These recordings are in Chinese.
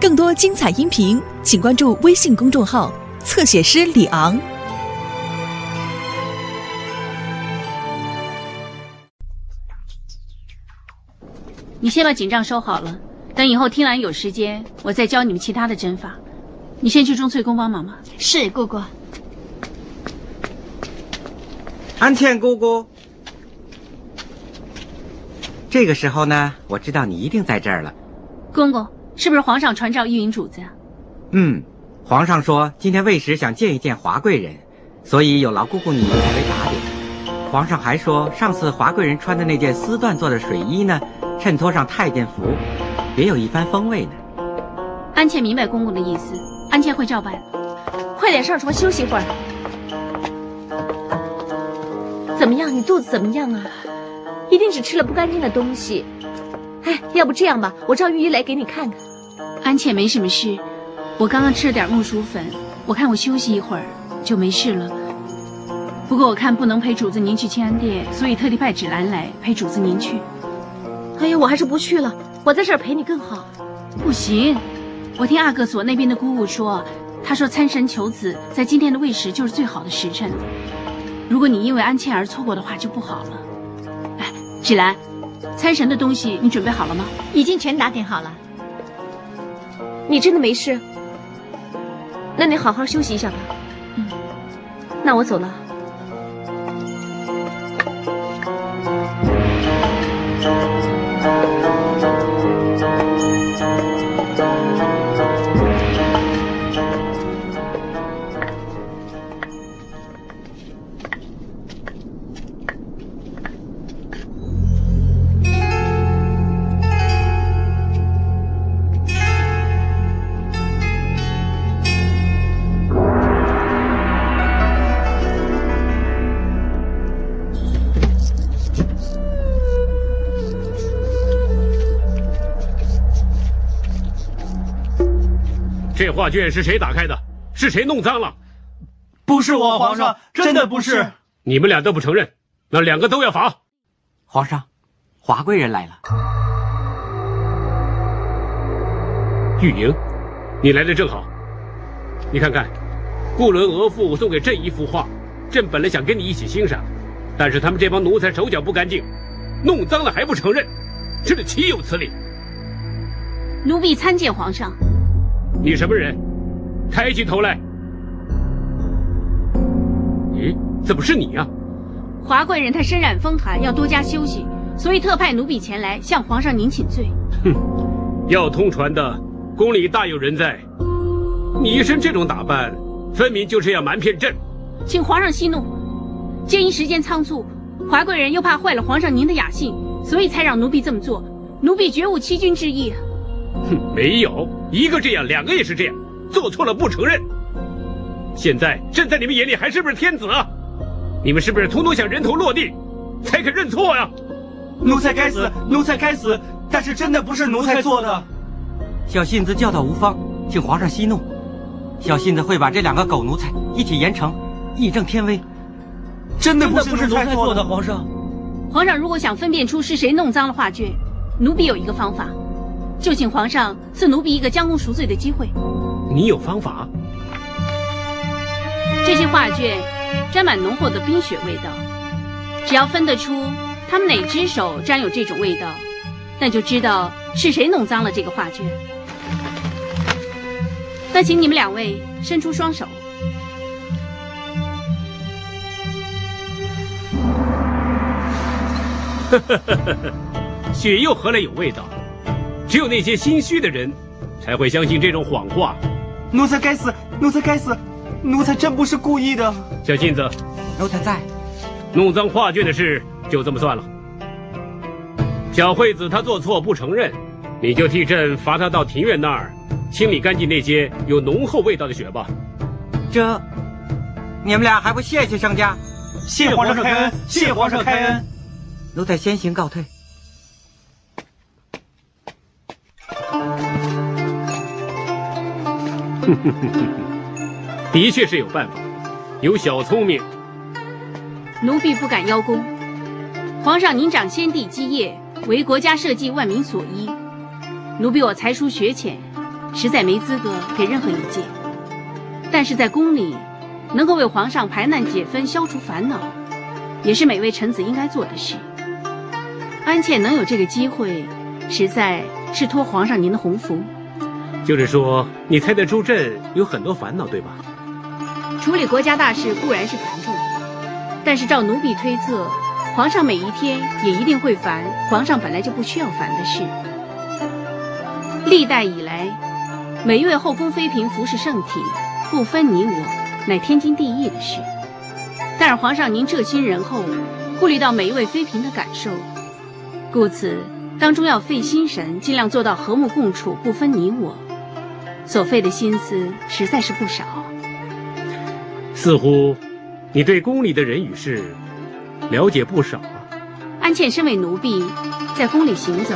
更多精彩音频，请关注微信公众号“侧写师李昂”。你先把锦帐收好了，等以后听兰有时间，我再教你们其他的针法。你先去钟翠宫帮忙吧。是姑姑。安茜姑姑，这个时候呢，我知道你一定在这儿了。公公，是不是皇上传召御营主子啊？嗯，皇上说今天未时想见一见华贵人，所以有劳姑姑你代为打点。皇上还说，上次华贵人穿的那件丝缎做的水衣呢，衬托上太监服，别有一番风味呢。安茜明白公公的意思，安茜会照办。快点上床休息会儿。怎么样？你肚子怎么样啊？一定是吃了不干净的东西。哎，要不这样吧，我叫御医来给你看看。安茜没什么事，我刚刚吃了点木薯粉，我看我休息一会儿就没事了。不过我看不能陪主子您去清安殿，所以特地派芷兰来陪主子您去。哎呀，我还是不去了，我在这儿陪你更好。不行，我听阿哥所那边的姑姑说，她说参神求子在今天的未时就是最好的时辰。如果你因为安茜而错过的话，就不好了。哎，芷兰，参神的东西你准备好了吗？已经全打点好了。你真的没事？那你好好休息一下吧。嗯，那我走了。画卷是谁打开的？是谁弄脏了？不是我，皇上，真的不是。你们俩都不承认，那两个都要罚。皇上，华贵人来了。玉莹，你来的正好。你看看，顾伦额驸送给朕一幅画，朕本来想跟你一起欣赏，但是他们这帮奴才手脚不干净，弄脏了还不承认，真的岂有此理！奴婢参见皇上。你什么人？抬起头来！咦，怎么是你呀？华贵人他身染风寒，要多加休息，所以特派奴婢前来向皇上您请罪。哼，要通传的宫里大有人在，你一身这种打扮，分明就是要瞒骗朕。请皇上息怒，鉴于时间仓促，华贵人又怕坏了皇上您的雅兴，所以才让奴婢这么做。奴婢绝无欺君之意。哼，没有一个这样，两个也是这样，做错了不承认。现在朕在你们眼里还是不是天子啊？你们是不是统统想人头落地，才肯认错呀？奴才该死，奴才该死，但是真的不是奴才做的。小信子教导无方，请皇上息怒。小信子会把这两个狗奴才一起严惩，以正天威。真的不是奴才做的，皇上。皇上如果想分辨出是谁弄脏了画卷，奴婢有一个方法。就请皇上赐奴婢一个将功赎罪的机会。你有方法？这些画卷沾满浓厚的冰雪味道，只要分得出他们哪只手沾有这种味道，那就知道是谁弄脏了这个画卷。那请你们两位伸出双手。雪又何来有味道？只有那些心虚的人，才会相信这种谎话。奴才该死，奴才该死，奴才真不是故意的。小镜子，奴才在。弄脏画卷的事就这么算了。小惠子她做错不承认，你就替朕罚她到庭院那儿，清理干净那些有浓厚味道的雪吧。这，你们俩还不谢谢商家？谢皇上开恩，谢皇上开恩。奴才先行告退。的确是有办法，有小聪明。奴婢不敢邀功。皇上您掌先帝基业，为国家社稷万民所依。奴婢我才疏学浅，实在没资格给任何意见。但是在宫里，能够为皇上排难解纷、消除烦恼，也是每位臣子应该做的事。安茜能有这个机会，实在是托皇上您的鸿福。就是说，你猜得出朕有很多烦恼，对吧？处理国家大事固然是繁重，但是照奴婢推测，皇上每一天也一定会烦皇上本来就不需要烦的事。历代以来，每一位后宫妃嫔服侍圣体，不分你我，乃天经地义的事。但是皇上您这心仁厚，顾虑到每一位妃嫔的感受，故此当中要费心神，尽量做到和睦共处，不分你我。所费的心思实在是不少。似乎，你对宫里的人与事了解不少啊。安茜身为奴婢，在宫里行走，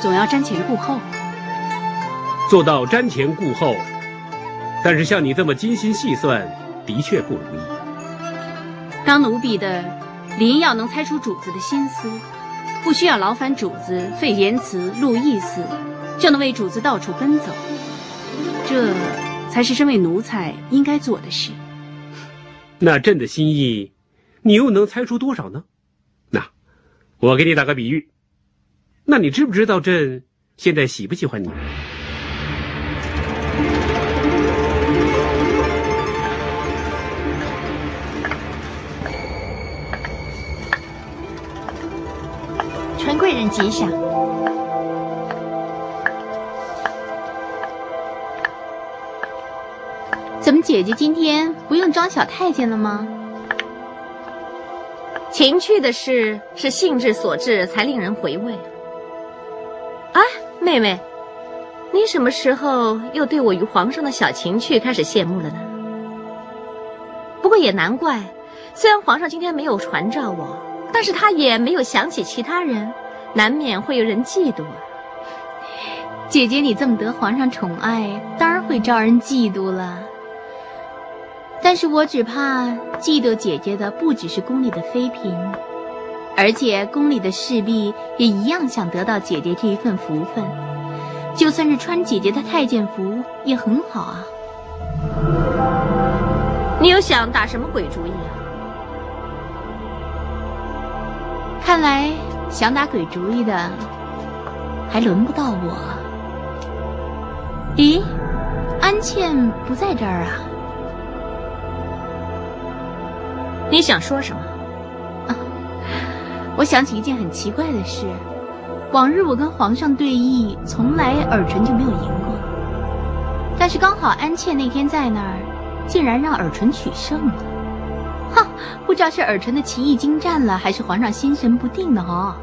总要瞻前顾后。做到瞻前顾后，但是像你这么精心细算，的确不容易。当奴婢的，理要能猜出主子的心思，不需要劳烦主子费言辞露意思，就能为主子到处奔走。这才是身为奴才应该做的事。那朕的心意，你又能猜出多少呢？那，我给你打个比喻。那你知不知道朕现在喜不喜欢你？传贵人吉祥。怎么，姐姐今天不用装小太监了吗？情趣的事是兴致所致，才令人回味。啊，妹妹，你什么时候又对我与皇上的小情趣开始羡慕了呢？不过也难怪，虽然皇上今天没有传召我，但是他也没有想起其他人，难免会有人嫉妒啊。姐姐，你这么得皇上宠爱，当然会招人嫉妒了。但是我只怕嫉妒姐姐的不只是宫里的妃嫔，而且宫里的侍婢也一样想得到姐姐这一份福分。就算是穿姐姐的太监服也很好啊。你又想打什么鬼主意啊？看来想打鬼主意的还轮不到我。咦，安茜不在这儿啊？你想说什么？啊，我想起一件很奇怪的事。往日我跟皇上对弈，从来尔淳就没有赢过。但是刚好安茜那天在那儿，竟然让尔淳取胜了。哈，不知道是尔淳的棋艺精湛了，还是皇上心神不定呢？哦。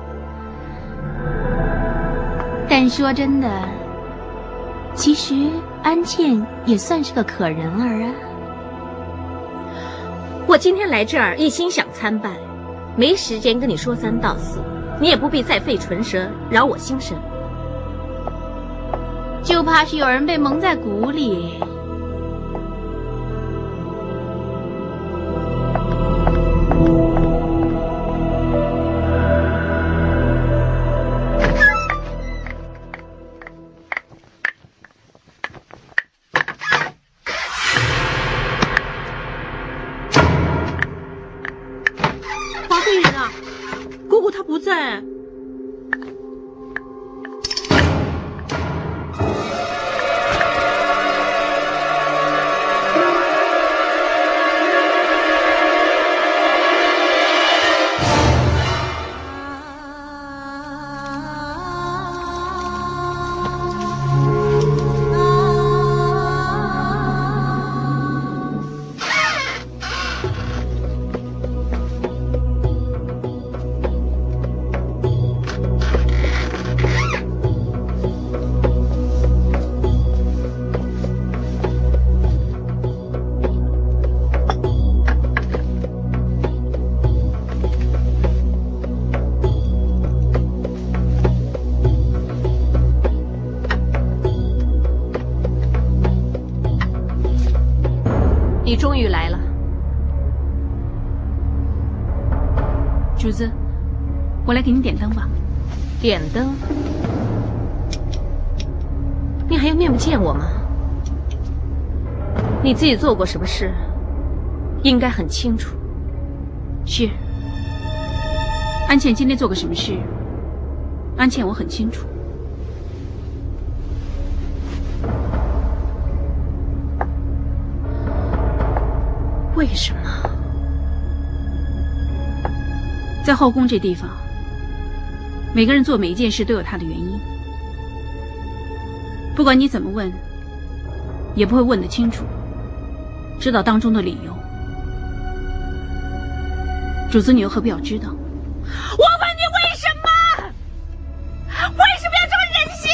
但说真的，其实安茜也算是个可人儿啊。我今天来这儿一心想参拜，没时间跟你说三道四，你也不必再费唇舌扰我心神。就怕是有人被蒙在鼓里。你自己做过什么事，应该很清楚。是，安茜今天做过什么事？安茜我很清楚。为什么？在后宫这地方，每个人做每一件事都有他的原因。不管你怎么问，也不会问得清楚，知道当中的理由。主子，你又何必要知道？我问你为什么？为什么要这么忍心？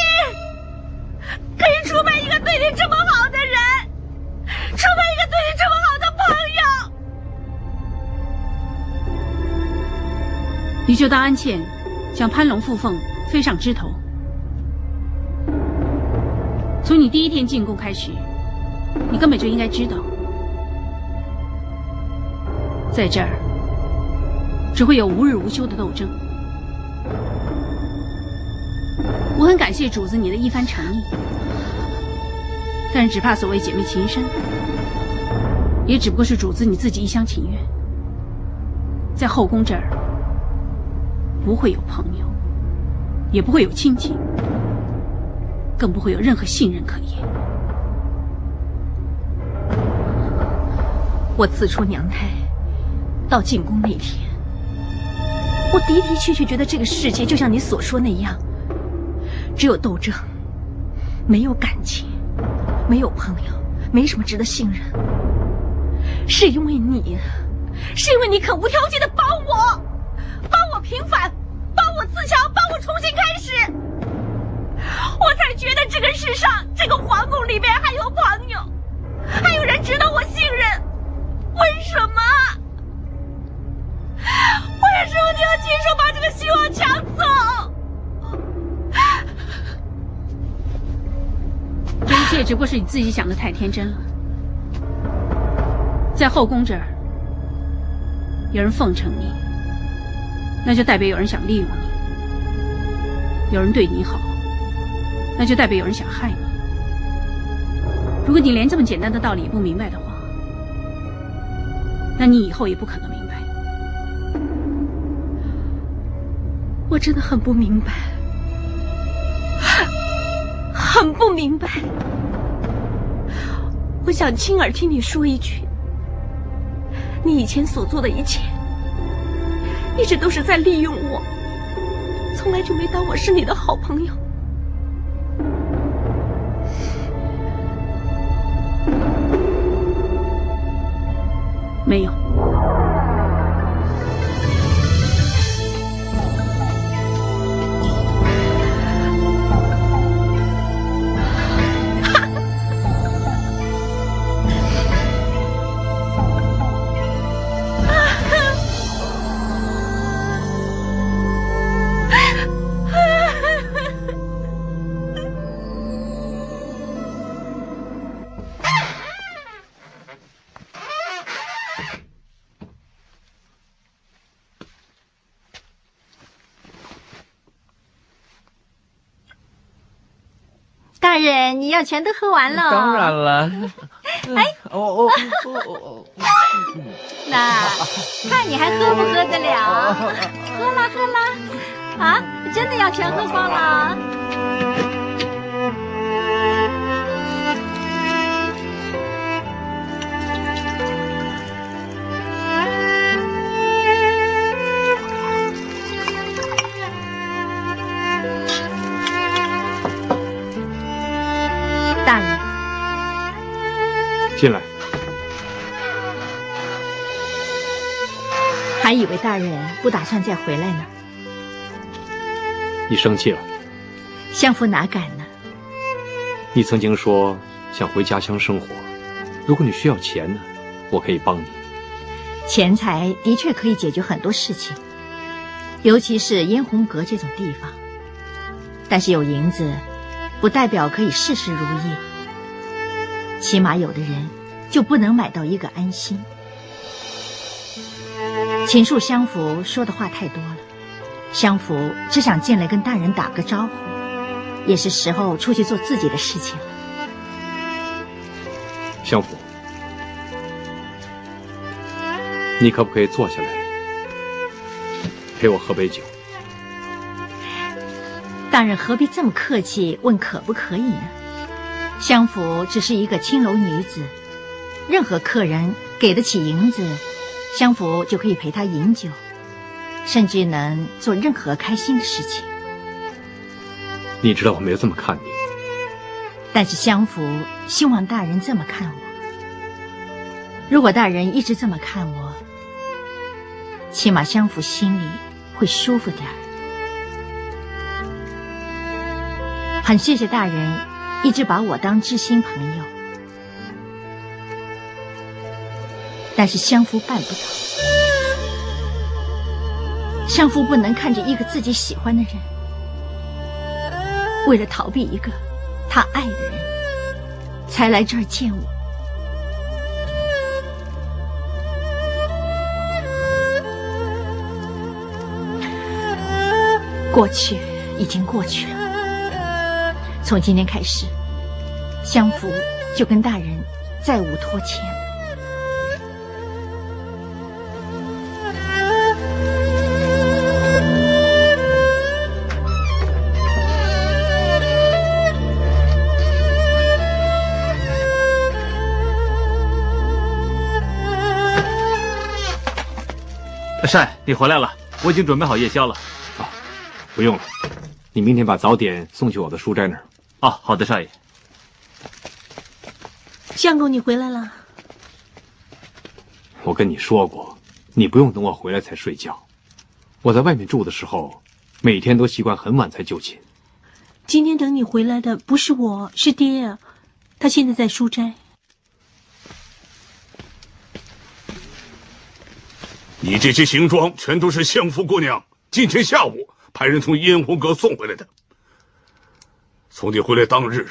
可以出卖一个对你这么好的人，出卖一个对你这么好的朋友？你就当安茜想攀龙附凤，飞上枝头。从你第一天进宫开始，你根本就应该知道，在这儿只会有无日无休的斗争。我很感谢主子你的一番诚意，但是只怕所谓姐妹情深，也只不过是主子你自己一厢情愿。在后宫这儿，不会有朋友，也不会有亲情。更不会有任何信任可言。我自出娘胎到进宫那天，我的的确确觉得这个世界就像你所说那样，只有斗争，没有感情，没有朋友，没什么值得信任。是因为你，是因为你肯无条件的帮我，帮我平反，帮我自强，帮我重新开始。我才觉得这个世上，这个皇宫里面还有朋友，还有人值得我信任。为什么？为什么你要亲手把这个希望抢走？这一切只不过是你自己想的太天真了。在后宫这儿，有人奉承你，那就代表有人想利用你；有人对你好。那就代表有人想害你。如果你连这么简单的道理也不明白的话，那你以后也不可能明。我真的很不明白，很不明白。我想亲耳听你说一句：你以前所做的一切，一直都是在利用我，从来就没当我是你的好朋友。你要全都喝完了。当然了。哎，哦哦哦哦哦。那看你还喝不喝得了？喝啦喝啦！啊，真的要全喝光了？进来。还以为大人不打算再回来呢。你生气了？相府哪敢呢？你曾经说想回家乡生活，如果你需要钱呢，我可以帮你。钱财的确可以解决很多事情，尤其是嫣红阁这种地方。但是有银子。不代表可以事事如意，起码有的人就不能买到一个安心。秦树相府说的话太多了，相府只想进来跟大人打个招呼。也是时候出去做自己的事情了。相府，你可不可以坐下来，陪我喝杯酒？大人何必这么客气？问可不可以呢？相府只是一个青楼女子，任何客人给得起银子，相府就可以陪他饮酒，甚至能做任何开心的事情。你知道我没有这么看你，但是相府希望大人这么看我。如果大人一直这么看我，起码相府心里会舒服点儿。很谢谢大人一直把我当知心朋友，但是相夫办不到。相夫不能看着一个自己喜欢的人，为了逃避一个他爱的人，才来这儿见我。过去已经过去了，从今天开始，相府就跟大人再无拖欠。善，你回来了，我已经准备好夜宵了。啊，不用了，你明天把早点送去我的书斋那儿。啊，好的，少爷。相公，你回来了。我跟你说过，你不用等我回来才睡觉。我在外面住的时候，每天都习惯很晚才就寝。今天等你回来的不是我，是爹啊，他现在在书斋。你这些行装全都是相夫姑娘今天下午派人从燕红阁送回来的。从你回来当日，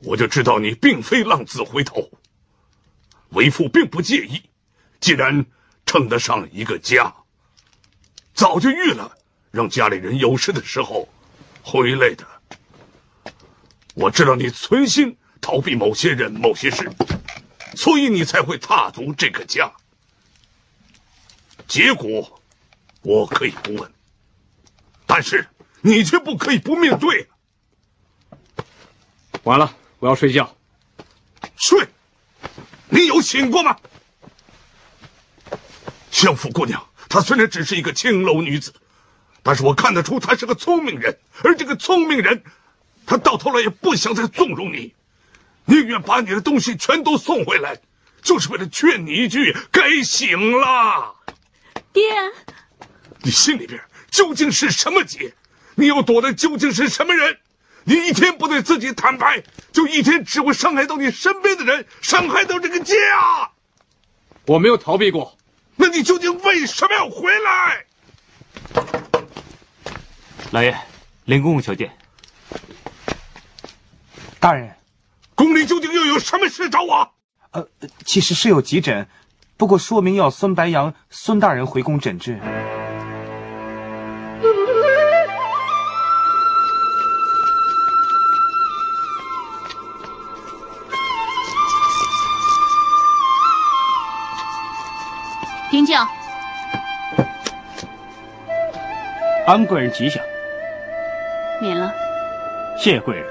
我就知道你并非浪子回头。为父并不介意，既然称得上一个家，早就预了让家里人有事的时候回来的。我知道你存心逃避某些人、某些事，所以你才会踏足这个家。结果，我可以不问，但是你却不可以不面对。完了，我要睡觉。睡？你有醒过吗？相府姑娘，她虽然只是一个青楼女子，但是我看得出她是个聪明人，而这个聪明人，她到头来也不想再纵容你，宁愿把你的东西全都送回来，就是为了劝你一句：该醒了。爹，你心里边究竟是什么结？你又躲的究竟是什么人？你一天不对自己坦白，就一天只会伤害到你身边的人，伤害到这个家。我没有逃避过，那你究竟为什么要回来？老爷，林公公求见。大人，宫里究竟又有什么事找我？呃，其实是有急诊。不过，说明要孙白杨孙大人回宫诊治。安贵人吉祥。免了。谢谢贵人。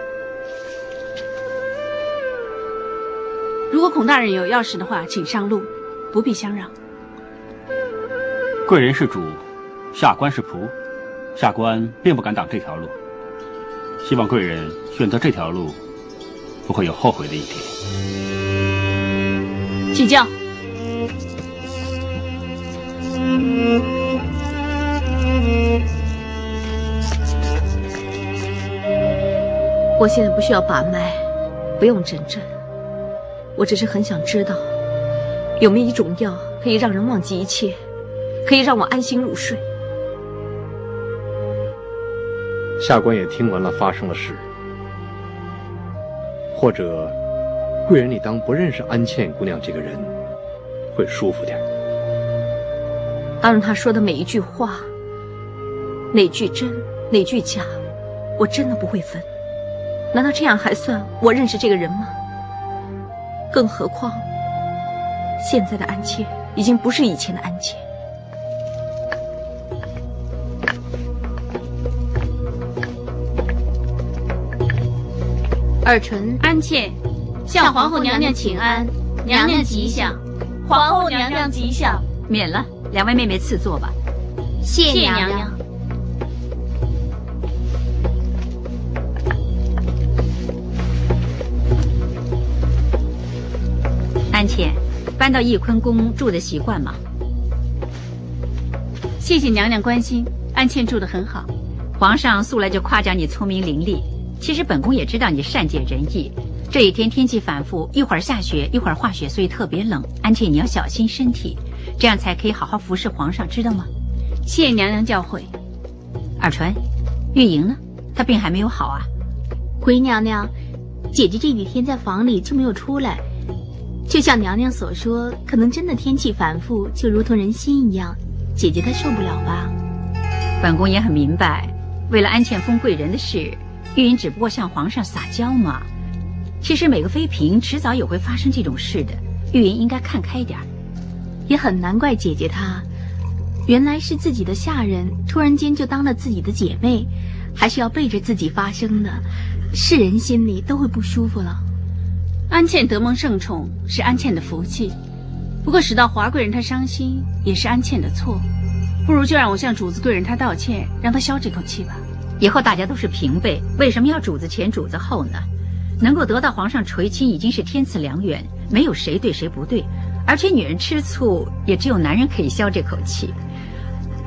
如果孔大人有要事的话，请上路。不必相让。贵人是主，下官是仆，下官并不敢挡这条路。希望贵人选择这条路，不会有后悔的一天。起轿。我现在不需要把脉，不用诊症，我只是很想知道。有没有一种药可以让人忘记一切，可以让我安心入睡？下官也听闻了发生的事，或者贵人你当不认识安茜姑娘这个人，会舒服点。当然，他说的每一句话，哪句真，哪句假，我我真的不会分。难道这样还算我认识这个人吗？更何况，现在的安茜已经不是以前的安茜。尔淳、安茜，向皇后娘娘请安，娘娘吉祥，皇后娘娘吉祥。免了，两位妹妹赐座吧。谢娘娘。安茜，搬到翊坤宫住的习惯吗？谢谢娘娘关心，安茜住的很好。皇上素来就夸奖你聪明伶俐，其实本宫也知道你善解人意。这几天天气反复，一会儿下雪，一会儿化雪，所以特别冷。安茜，你要小心身体，这样才可以好好服侍皇上，知道吗？谢娘娘教诲。尔淳，玉莹呢？她病还没有好啊？回娘娘，姐姐这几天在房里就没有出来。就像娘娘所说，可能真的天气反复，就如同人心一样，姐姐她受不了吧？本宫也很明白，为了安茜封贵人的事，玉莹只不过向皇上撒娇嘛。其实每个妃嫔迟早也会发生这种事的，玉莹应该看开点也很难怪姐姐她，原来是自己的下人，突然间就当了自己的姐妹，还是要背着自己发生的，世人心里都会不舒服了。安茜得蒙圣宠是安茜的福气，不过使到华贵人她伤心也是安茜的错，不如就让我向主子贵人她道歉，让她消这口气吧。以后大家都是平辈，为什么要主子前主子后呢？能够得到皇上垂青已经是天赐良缘，没有谁对谁不对。而且女人吃醋也只有男人可以消这口气。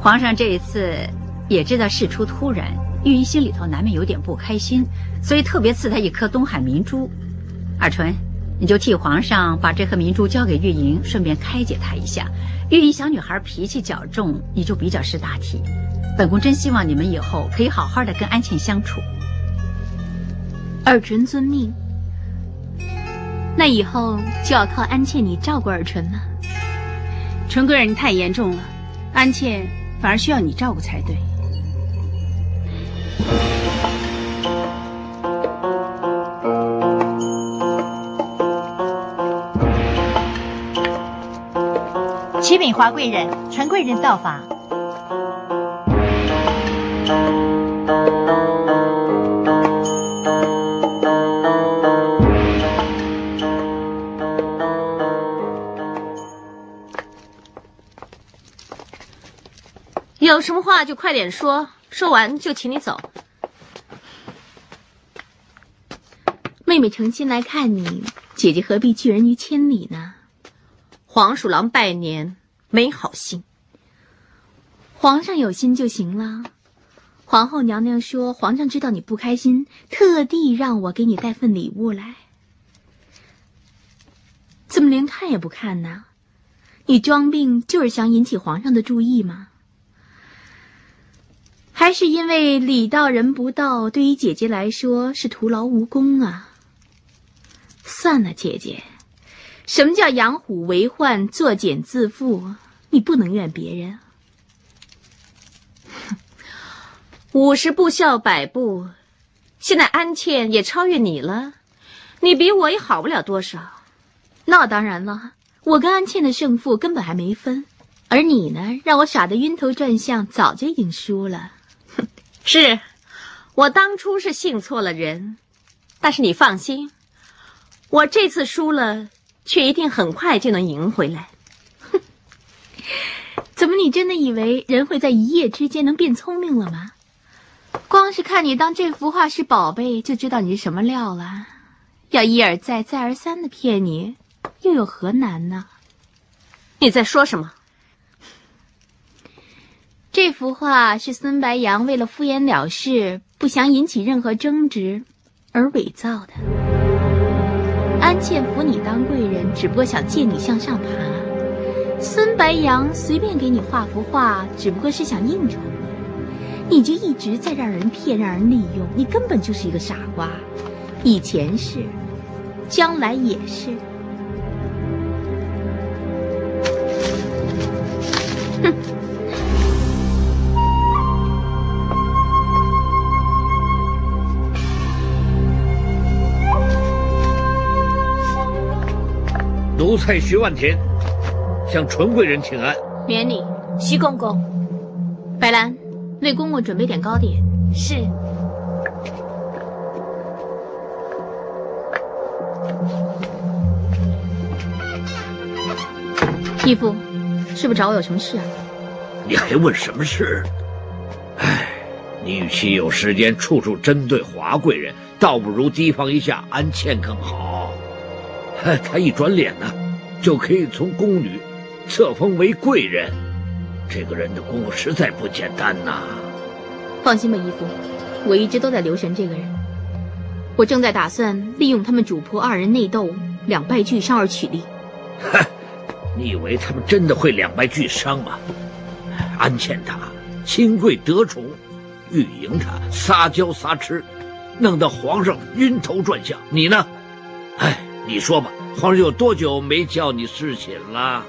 皇上这一次也知道事出突然，玉莹心里头难免有点不开心，所以特别赐她一颗东海明珠。尔淳，你就替皇上把这颗明珠交给玉莹，顺便开解她一下。玉莹小女孩脾气较重，你就比较识大体。本宫真希望你们以后可以好好的跟安茜相处。尔淳遵命。那以后就要靠安茜你照顾尔淳了。纯贵人太严重了，安茜反而需要你照顾才对。启禀华贵人，陈贵人到访。有什么话就快点说，说完就请你走。妹妹诚心来看你，姐姐何必拒人于千里呢？黄鼠狼拜年，没好心。皇上有心就行了。皇后娘娘说，皇上知道你不开心，特地让我给你带份礼物来。怎么连看也不看呢？你装病就是想引起皇上的注意吗？还是因为礼到人不到，对于姐姐来说是徒劳无功啊？算了，姐姐。什么叫养虎为患，作茧自缚？你不能怨别人。五十步笑百步，现在安茜也超越你了，你比我也好不了多少。那当然了，我跟安茜的胜负根本还没分，而你呢，让我耍得晕头转向，早就已经输了。是，我当初是信错了人，但是你放心，我这次输了。却一定很快就能赢回来。哼，怎么你真的以为人会在一夜之间能变聪明了吗？光是看你当这幅画是宝贝，就知道你是什么料了。要一而再、再而三的骗你，又有何难呢？你在说什么？这幅画是孙白杨为了敷衍了事，不想引起任何争执而伪造的。安茜扶你当贵人，只不过想借你向上爬。孙白杨随便给你画幅画，只不过是想应酬你，你就一直在让人骗，让人利用，你根本就是一个傻瓜，以前是，将来也是。哼！奴才徐万田。向纯贵人请安。免礼，徐公公。白兰，为公公准备点糕点。是。义父，是不是找我有什么事啊？你还问什么事？唉，你与其有时间处处针对华贵人，倒不如提防一下安茜更好。她一转脸呢，就可以从宫女册封为贵人。这个人的功夫实在不简单呐。放心吧，义父，我一直都在留神这个人。我正在打算利用他们主仆二人内斗，两败俱伤而取利。哼，你以为他们真的会两败俱伤吗？安茜她亲贵得宠，玉莹她撒娇撒痴，弄得皇上晕头转向。你呢？哎，你说吧，皇上有多久没叫你侍寝了？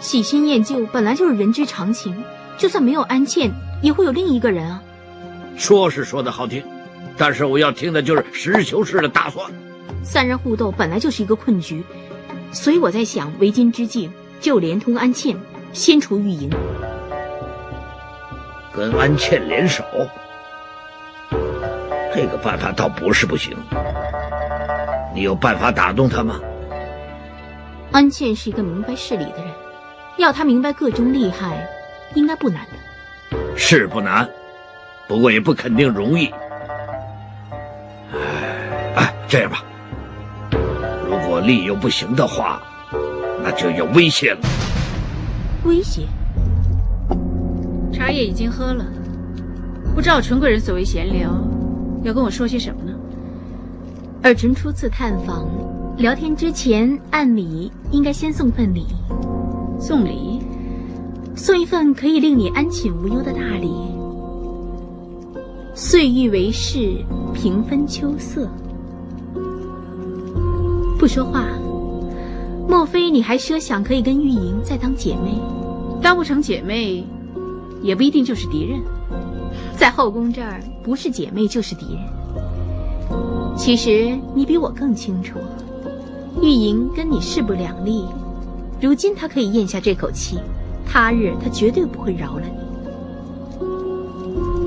喜新厌旧本来就是人之常情，就算没有安茜，也会有另一个人啊。说是说的好听，但是我要听的就是实事求是的打算。三人互斗本来就是一个困局，所以我在想，为今之计就连通安茜，先除玉莹。跟安茜联手，这个办法倒不是不行。你有办法打动他吗？安茜是一个明白事理的人，要他明白个中利害，应该不难的。是不难，不过也不肯定容易。哎，这样吧，如果利又不行的话，那就有威胁了。威胁？茶叶已经喝了，不知道纯贵人所谓闲聊，要跟我说些什么呢？尔臣初次探访，聊天之前，按理应该先送份礼。送礼？送一份可以令你安寝无忧的大礼。岁玉为氏，平分秋色。不说话，莫非你还奢想可以跟玉莹再当姐妹？当不成姐妹。也不一定就是敌人，在后宫这儿，不是姐妹就是敌人。其实你比我更清楚，玉莹跟你势不两立，如今他可以咽下这口气，他日他绝对不会饶了你。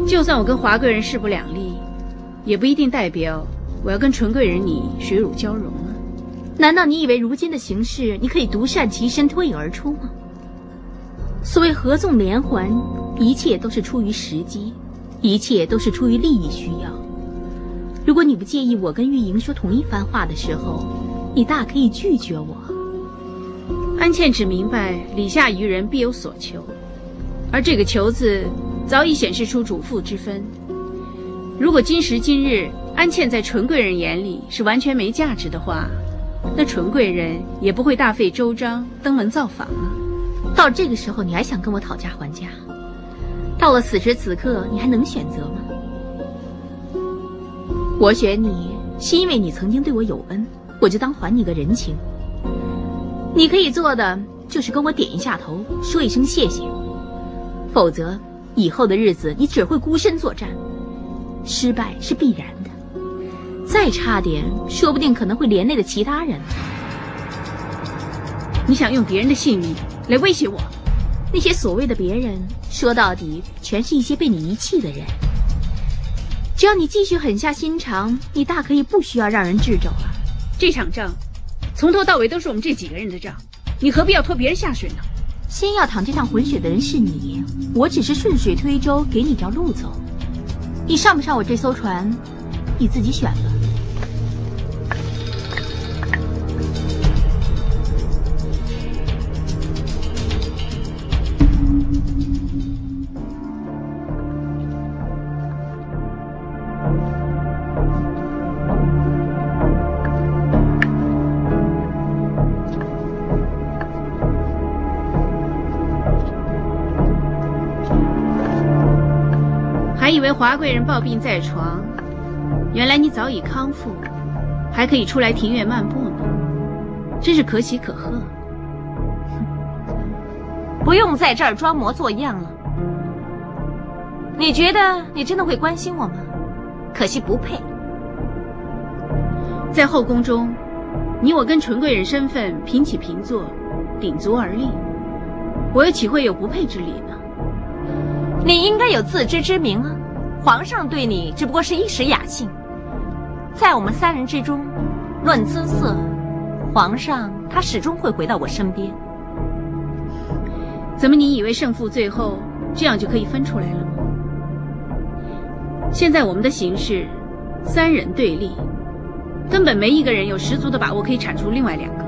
就算我跟华贵人势不两立，也不一定代表我要跟纯贵人你水乳交融啊。难道你以为如今的形势，你可以独善其身、脱颖而出吗？所谓合纵连环。一切都是出于时机，一切都是出于利益需要。如果你不介意我跟玉莹说同一番话的时候，你大可以拒绝我。安茜只明白礼下于人必有所求，而这个“求”字早已显示出主妇之分。如果今时今日安茜在纯贵人眼里是完全没价值的话，那纯贵人也不会大费周章登门造访了。到这个时候，你还想跟我讨价还价？到了此时此刻，你还能选择吗？我选你是因为你曾经对我有恩，我就当还你个人情。你可以做的就是跟我点一下头，说一声谢谢。否则，以后的日子你只会孤身作战，失败是必然的。再差点，说不定可能会连累了其他人。你想用别人的性命来威胁我？那些所谓的别人，说到底全是一些被你遗弃的人。只要你继续狠下心肠，你大可以不需要让人掣肘了。这场仗，从头到尾都是我们这几个人的账，你何必要拖别人下水呢？先要淌这趟浑水的人是你，我只是顺水推舟，给你条路走。你上不上我这艘船，你自己选吧。华贵人抱病在床，原来你早已康复，还可以出来庭院漫步呢，真是可喜可贺。不用在这儿装模作样了。你觉得你真的会关心我吗？可惜不配。在后宫中，你我跟纯贵人身份平起平坐，鼎足而立，我又岂会有不配之理呢？你应该有自知之明啊！皇上对你只不过是一时雅兴，在我们三人之中，论姿色，皇上他始终会回到我身边。怎么你以为胜负最后这样就可以分出来了吗？现在我们的形势，三人对立，根本没一个人有十足的把握可以铲除另外两个，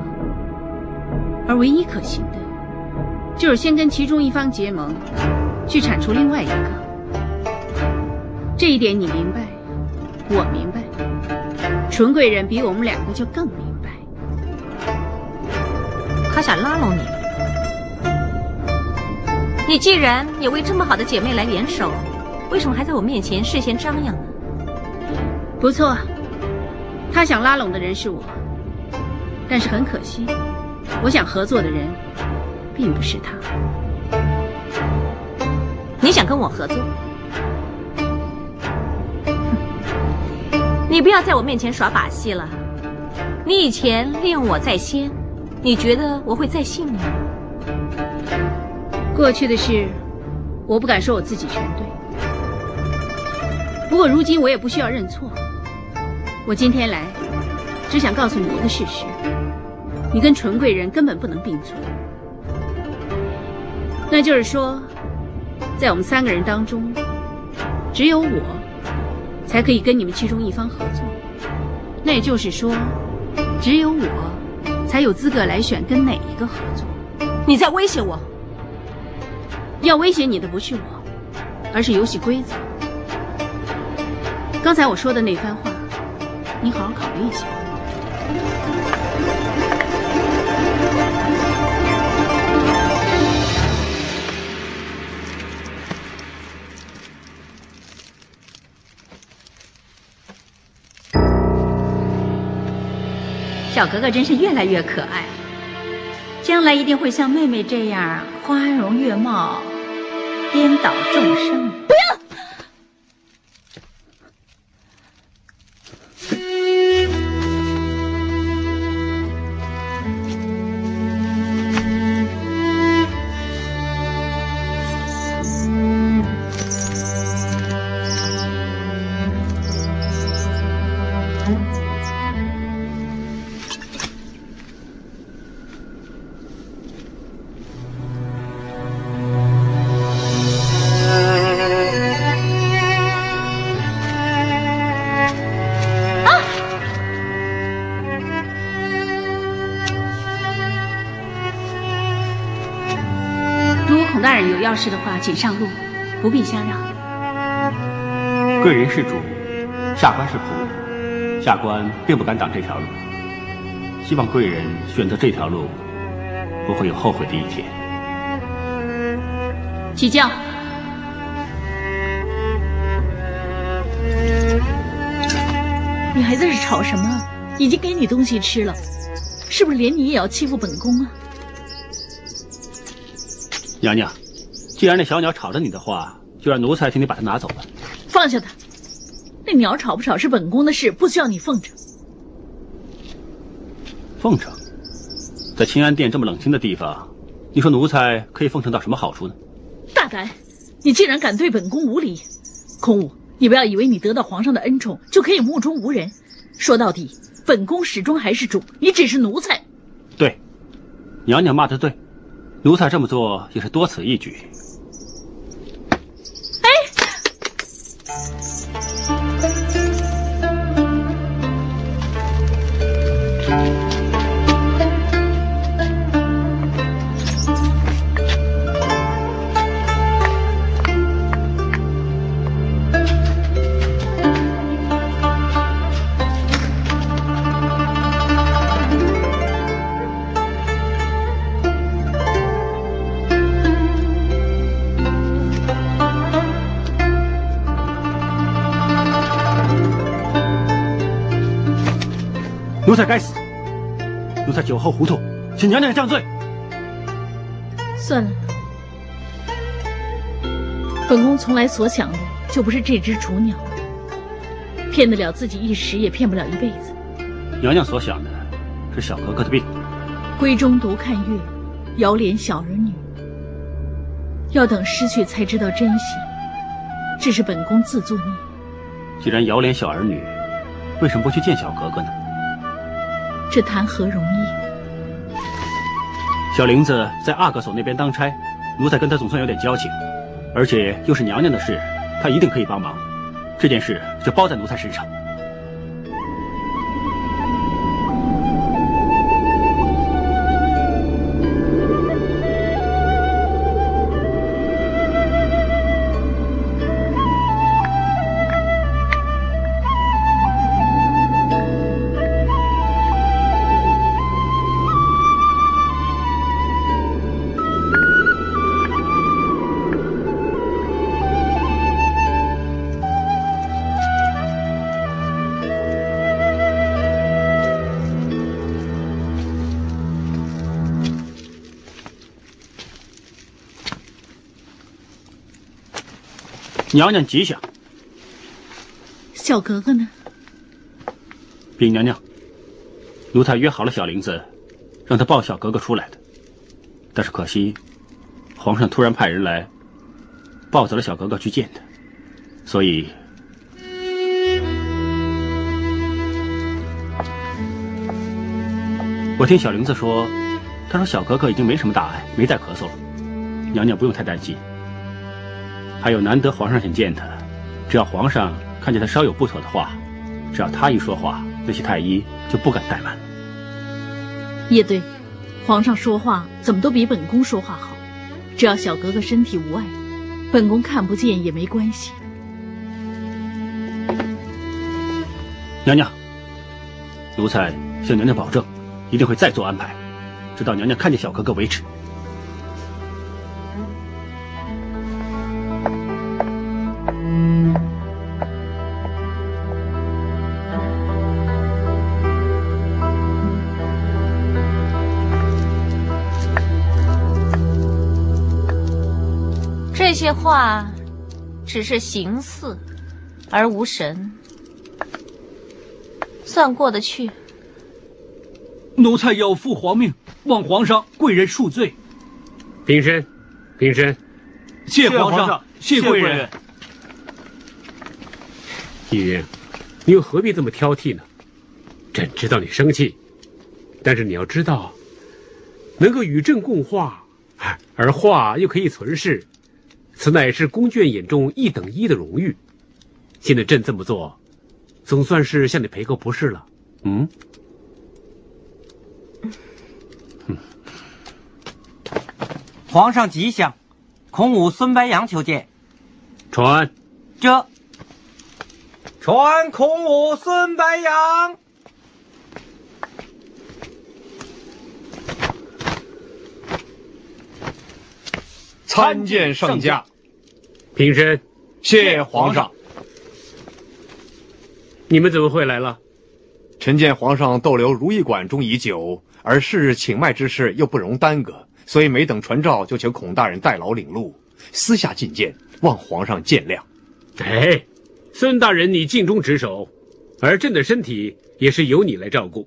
而唯一可行的，就是先跟其中一方结盟，去铲除另外一个。这一点你明白，我明白，纯贵人比我们两个就更明白。他想拉拢你，你既然也为这么好的姐妹来联手，为什么还在我面前事先张扬呢？不错，他想拉拢的人是我，但是很可惜，我想合作的人并不是他。你想跟我合作？你不要在我面前耍把戏了。你以前利用我在先，你觉得我会再信你？过去的事，我不敢说我自己全对。不过如今我也不需要认错。我今天来，只想告诉你一个事实：你跟纯贵人根本不能并存。那就是说，在我们三个人当中，只有我。才可以跟你们其中一方合作，那也就是说，只有我才有资格来选跟哪一个合作。你在威胁我？要威胁你的不是我，而是游戏规则。刚才我说的那番话，你好好考虑一下。小格格真是越来越可爱，将来一定会像妹妹这样花容月貌，颠倒众生。不要！要事的话，请上路，不必相让。贵人是主，下官是仆，下官并不敢挡这条路。希望贵人选择这条路，不会有后悔的一天。起轿。你还在这吵什么？已经给你东西吃了，是不是连你也要欺负本宫啊？娘娘。既然那小鸟吵着你的话，就让奴才替你把它拿走吧。放下它，那鸟吵不吵是本宫的事，不需要你奉承。奉承，在清安殿这么冷清的地方，你说奴才可以奉承到什么好处呢？大胆！你竟然敢对本宫无礼！空武，你不要以为你得到皇上的恩宠就可以目中无人。说到底，本宫始终还是主，你只是奴才。对，娘娘骂的对，奴才这么做也是多此一举。奴才该死，奴才酒后糊涂，请娘娘降罪。算了，本宫从来所想的就不是这只雏鸟，骗得了自己一时，也骗不了一辈子。娘娘所想的是小格格的病。闺中独看月，遥怜小儿女。要等失去才知道珍惜，这是本宫自作孽。既然遥怜小儿女，为什么不去见小格格呢？这谈何容易？小玲子在阿哥所那边当差，奴才跟她总算有点交情，而且又是娘娘的事，她一定可以帮忙。这件事就包在奴才身上。娘娘吉祥。小格格呢？禀娘娘，奴才约好了小玲子，让她抱小格格出来的。但是可惜，皇上突然派人来，抱走了小格格去见他，所以，我听小玲子说，她说小格格已经没什么大碍，没再咳嗽了，娘娘不用太担心。还有难得皇上想见他，只要皇上看见他稍有不妥的话，只要他一说话，那些太医就不敢怠慢了。也对，皇上说话怎么都比本宫说话好。只要小格格身体无碍，本宫看不见也没关系。娘娘，奴才向娘娘保证，一定会再做安排，直到娘娘看见小格格为止。些话只是形似，而无神，算过得去。奴才要负皇命，望皇上贵人恕罪。平身，平身。谢皇上，谢贵人。玉英，你又何必这么挑剔呢？朕知道你生气，但是你要知道，能够与朕共话，而话又可以存世。此乃是宫眷眼中一等一的荣誉，现在朕这么做，总算是向你赔个不是了。嗯。皇上吉祥，孔武孙白杨求见。传。这。传孔武孙白杨。参见圣驾，平身，谢皇上。你们怎么会来了？臣见皇上逗留如意馆中已久，而是日请脉之事又不容耽搁，所以没等传召，就请孔大人代劳领路，私下觐见，望皇上见谅。哎，孙大人，你尽忠职守，而朕的身体也是由你来照顾，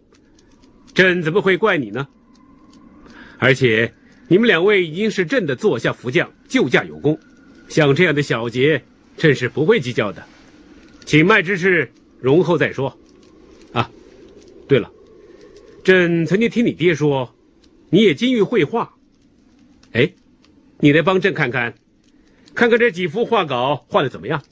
朕怎么会怪你呢？而且。你们两位已经是朕的座下福将，救驾有功，像这样的小节，朕是不会计较的。请脉之事，容后再说。啊，对了，朕曾经听你爹说，你也精于绘画。哎，你来帮朕看看，看看这几幅画稿画的怎么样？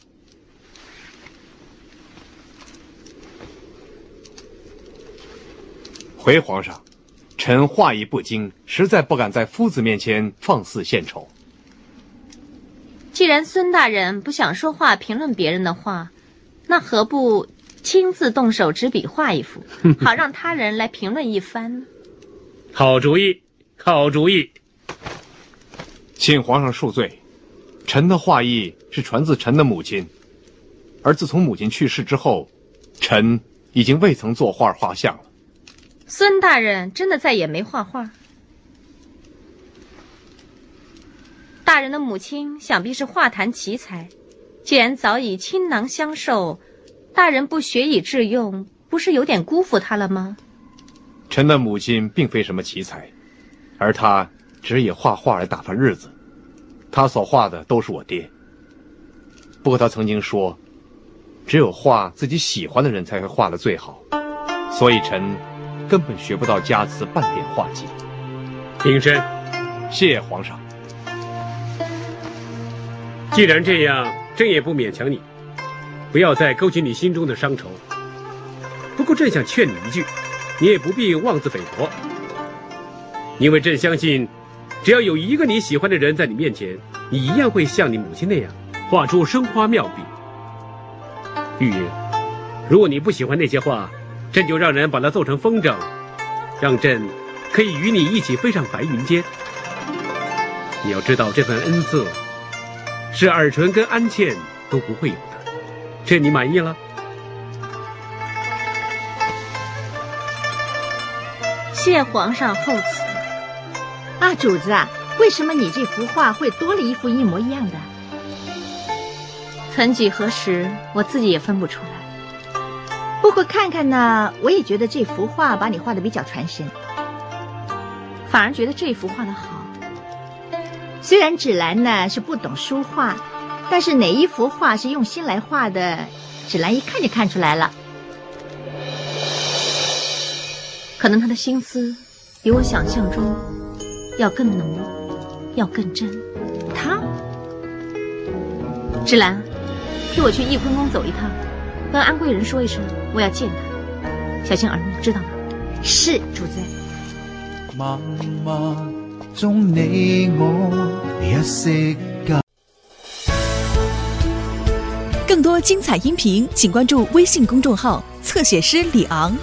回皇上。臣画艺不精，实在不敢在夫子面前放肆献丑。既然孙大人不想说话评论别人的画，那何不亲自动手执笔画一幅，好让他人来评论一番呢？好主意，好主意。请皇上恕罪，臣的画艺是传自臣的母亲，而自从母亲去世之后，臣已经未曾作画画像了。孙大人真的再也没画画。大人的母亲想必是画坛奇才，既然早已倾囊相授，大人不学以致用，不是有点辜负他了吗？臣的母亲并非什么奇才，而她只以画画来打发日子。她所画的都是我爹。不过她曾经说，只有画自己喜欢的人才会画的最好，所以臣根本学不到家慈半点画技。平身，谢皇上。既然这样，朕也不勉强你，不要再勾起你心中的伤愁。不过朕想劝你一句，你也不必妄自菲薄，因为朕相信，只要有一个你喜欢的人在你面前，你一样会像你母亲那样画出生花妙笔。玉英，如果你不喜欢那些画，朕就让人把它做成风筝，让朕可以与你一起飞上白云间。你要知道，这份恩赐是尔淳跟安茜都不会有的，朕你满意了？谢皇上厚赐。啊，主子啊，为什么你这幅画会多了一幅一模一样的？曾几何时，我自己也分不出来。不过看看呢，我也觉得这幅画把你画的比较传神，反而觉得这幅画的好。虽然芷兰呢是不懂书画，但是哪一幅画是用心来画的，芷兰一看就看出来了。可能他的心思比我想象中要更浓，要更真。他，芷兰，替我去翊坤宫走一趟，跟安贵人说一声，我要见他，小心耳目，知道吗？是，主子。默默中你我一息间。更多精彩音频，请关注微信公众号“侧写师李昂”。